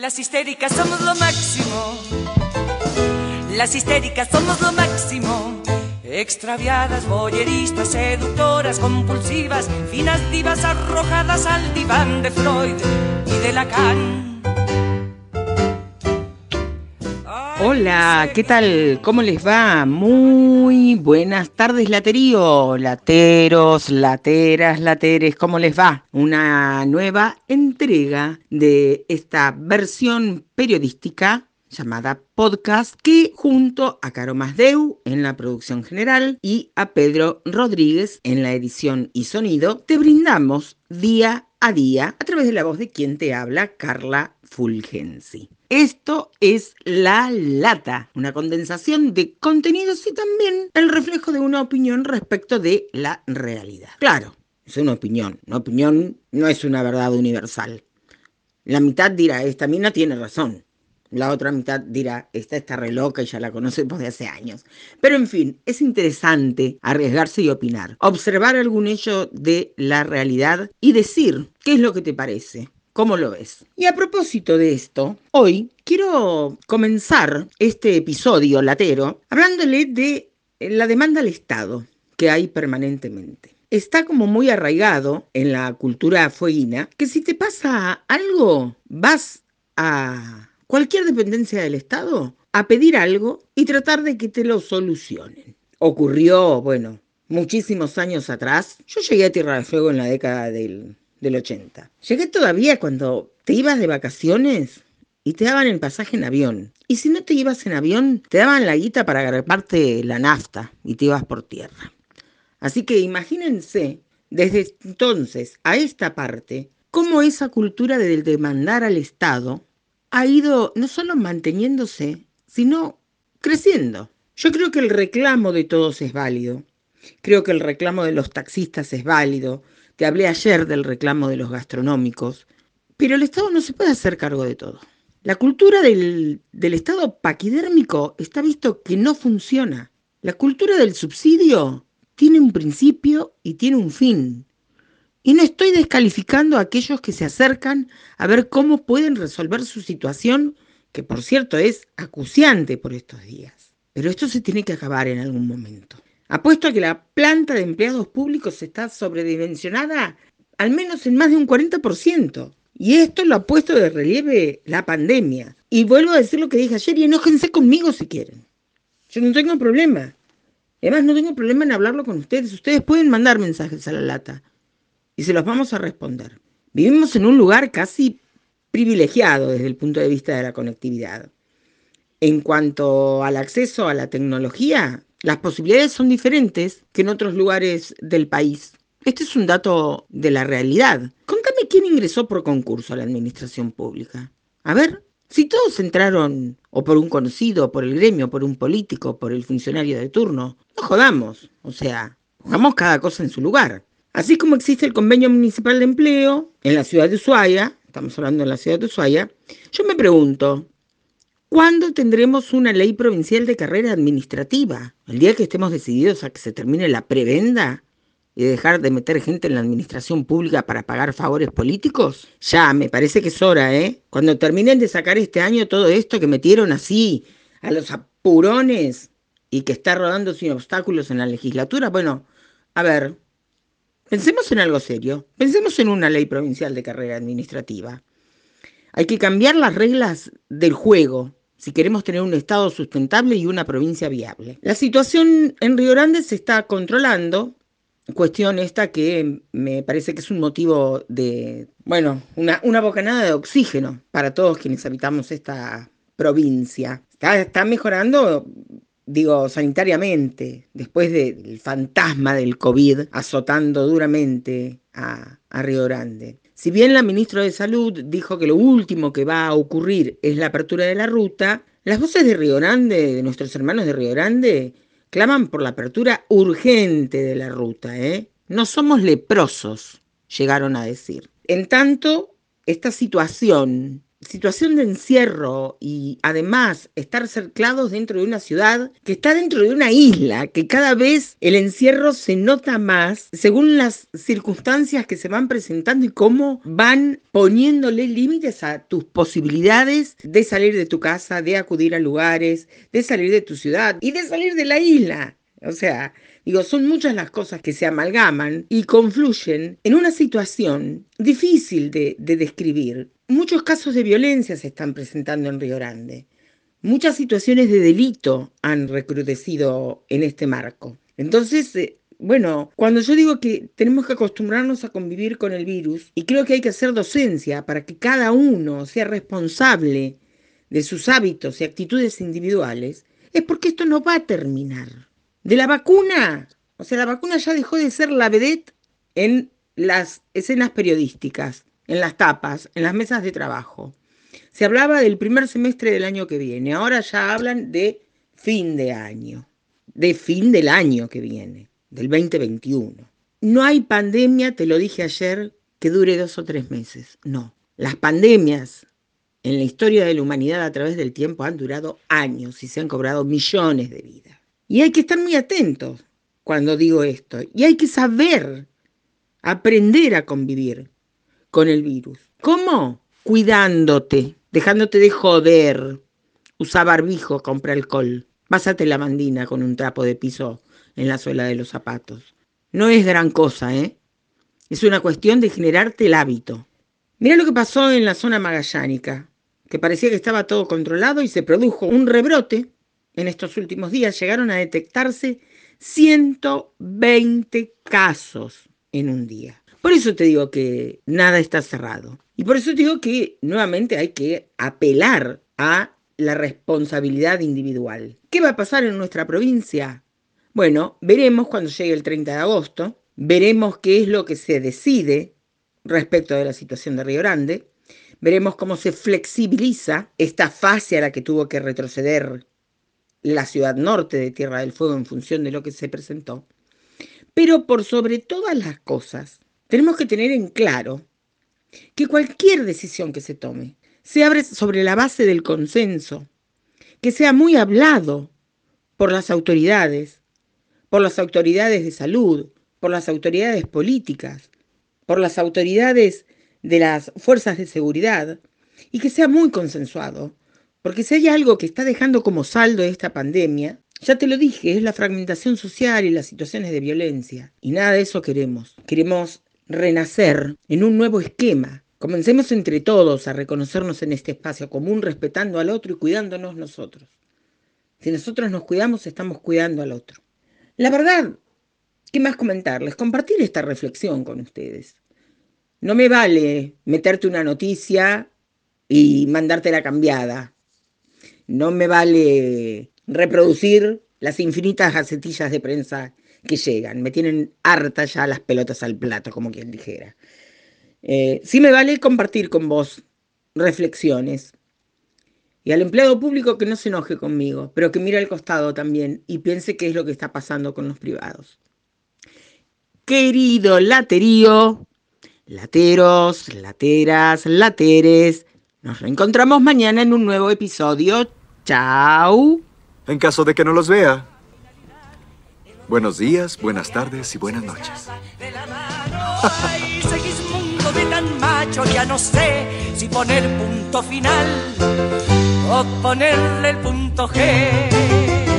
Las histéricas somos lo máximo. Las histéricas somos lo máximo. Extraviadas, boyeristas, seductoras, compulsivas, finas divas arrojadas al diván de Freud y de Lacan. Hola, ¿qué tal? ¿Cómo les va? Muy buenas tardes, laterío, lateros, lateras, lateres, ¿cómo les va? Una nueva entrega de esta versión periodística llamada podcast que junto a Caro Masdeu en la producción general y a Pedro Rodríguez en la edición y sonido te brindamos día a día a través de la voz de quien te habla, Carla Fulgensi. Esto es La Lata, una condensación de contenidos y también el reflejo de una opinión respecto de la realidad. Claro, es una opinión. Una opinión no es una verdad universal. La mitad dirá, esta mina tiene razón. La otra mitad dirá, esta está re loca y ya la conoce de hace años. Pero en fin, es interesante arriesgarse y opinar, observar algún hecho de la realidad y decir qué es lo que te parece. ¿Cómo lo ves? Y a propósito de esto, hoy quiero comenzar este episodio latero hablándole de la demanda al Estado que hay permanentemente. Está como muy arraigado en la cultura fueguina que si te pasa algo, vas a cualquier dependencia del Estado a pedir algo y tratar de que te lo solucionen. Ocurrió, bueno, muchísimos años atrás. Yo llegué a Tierra del Fuego en la década del del 80. Llegué todavía cuando te ibas de vacaciones y te daban el pasaje en avión. Y si no te ibas en avión, te daban la guita para agarrarte la nafta y te ibas por tierra. Así que imagínense, desde entonces a esta parte, cómo esa cultura del demandar al Estado ha ido no solo manteniéndose, sino creciendo. Yo creo que el reclamo de todos es válido. Creo que el reclamo de los taxistas es válido, te hablé ayer del reclamo de los gastronómicos, pero el Estado no se puede hacer cargo de todo. La cultura del, del Estado paquidérmico está visto que no funciona. La cultura del subsidio tiene un principio y tiene un fin. Y no estoy descalificando a aquellos que se acercan a ver cómo pueden resolver su situación, que por cierto es acuciante por estos días. Pero esto se tiene que acabar en algún momento. Apuesto a que la planta de empleados públicos está sobredimensionada al menos en más de un 40%. Y esto lo ha puesto de relieve la pandemia. Y vuelvo a decir lo que dije ayer y enójense conmigo si quieren. Yo no tengo problema. Además, no tengo problema en hablarlo con ustedes. Ustedes pueden mandar mensajes a la lata y se los vamos a responder. Vivimos en un lugar casi privilegiado desde el punto de vista de la conectividad. En cuanto al acceso a la tecnología, las posibilidades son diferentes que en otros lugares del país. Este es un dato de la realidad. Contame quién ingresó por concurso a la administración pública. A ver, si todos entraron o por un conocido, por el gremio, por un político, por el funcionario de turno, no jodamos. O sea, pongamos cada cosa en su lugar. Así como existe el convenio municipal de empleo en la ciudad de Ushuaia, estamos hablando de la ciudad de Ushuaia, yo me pregunto, ¿Cuándo tendremos una ley provincial de carrera administrativa? ¿El día que estemos decididos a que se termine la prebenda y dejar de meter gente en la administración pública para pagar favores políticos? Ya, me parece que es hora, ¿eh? Cuando terminen de sacar este año todo esto que metieron así a los apurones y que está rodando sin obstáculos en la legislatura, bueno, a ver, pensemos en algo serio, pensemos en una ley provincial de carrera administrativa. Hay que cambiar las reglas del juego si queremos tener un Estado sustentable y una provincia viable. La situación en Río Grande se está controlando, cuestión esta que me parece que es un motivo de, bueno, una, una bocanada de oxígeno para todos quienes habitamos esta provincia. Está, mejorando, digo, sanitariamente, después del fantasma del COVID azotando duramente a, a Río Grande. Si bien la ministra de Salud dijo que lo último que va a ocurrir es la apertura de la ruta, las voces de Río Grande, de nuestros hermanos de Río Grande, claman por la apertura urgente de la ruta. ¿eh? No somos leprosos, llegaron a decir. En tanto, esta situación situación de encierro y además estar cerclados dentro de una ciudad que está dentro de una isla, que cada vez el encierro se nota más según las circunstancias que se van presentando y cómo van poniéndole límites a tus posibilidades de salir de tu casa, de acudir a lugares, de salir de tu ciudad y de salir de la isla. O sea, digo, son muchas las cosas que se amalgaman y confluyen en una situación difícil de, describir. Muchos casos de violencia se están presentando en Río Grande. Muchas situaciones de delito han recrudecido en este marco. Entonces, eh, bueno, cuando yo digo que tenemos que acostumbrarnos a convivir con el virus, y creo que hay que hacer docencia para que cada uno sea responsable de sus hábitos y actitudes individuales, es porque esto no va a terminar de la vacuna. O sea, la vacuna ya dejó de ser la vedette en las escenas periodísticas, en las tapas, en las mesas de trabajo. Se hablaba del primer semestre del año que viene, ahora ya hablan de fin de año, de fin del año que viene, del 2021. No hay pandemia, te lo dije ayer, que dure dos o tres meses. No. Las pandemias en la historia de la humanidad a través del tiempo han durado años y se han cobrado millones de vidas. Y hay que estar muy atentos cuando digo esto. Y hay que saber aprender a convivir con el virus. ¿Cómo? Cuidándote, dejándote de joder. Usa barbijo, compra alcohol. Pásate la mandina con un trapo de piso en la suela de los zapatos. No es gran cosa, ¿eh? Es una cuestión de generarte el hábito. Mira lo que pasó en la zona magallánica, que parecía que estaba todo controlado y se produjo un rebrote en estos últimos días llegaron a detectarse 120 casos en un día. Por eso te digo que nada está cerrado. Y por eso te digo que nuevamente hay que apelar a la responsabilidad individual. ¿Qué va a pasar en nuestra provincia? Bueno, veremos cuando llegue el 30 de agosto, veremos qué es lo que se decide respecto de la situación de Río Grande, veremos cómo se flexibiliza esta fase a la que tuvo que retroceder la ciudad norte de Tierra del Fuego en función de lo que se presentó. Pero por sobre todas las cosas, tenemos que tener en claro que cualquier decisión que se tome se abre sobre la base del consenso, que sea muy hablado por las autoridades, por las autoridades de salud, por las autoridades políticas, por las autoridades de las fuerzas de seguridad, y que sea muy consensuado porque si hay algo que está dejando como saldo esta pandemia, ya te lo dije, es la fragmentación social y las situaciones de violencia. Y nada de eso queremos. Queremos renacer en un nuevo esquema. Comencemos entre todos a reconocernos en este espacio común, respetando al otro y cuidándonos nosotros. Si nosotros nos cuidamos, estamos cuidando al otro. La verdad, ¿qué más comentarles? Compartir esta reflexión con ustedes. No me vale meterte una noticia y mandarte la cambiada no me vale reproducir las infinitas gacetillas de prensa que llegan. Me tienen harta ya las pelotas al plato, como quien dijera. Eh, sí me vale compartir con vos reflexiones. Y al empleado público que no se enoje conmigo, pero que mire al costado también y piense qué es lo que está pasando con los privados. Querido laterío, lateros, lateras, lateres, nos reencontramos mañana en un nuevo episodio. Chao. En caso de que no los vea. Buenos días, buenas tardes y buenas noches. de tan macho, ya no sé si poner punto final o ponerle el punto G.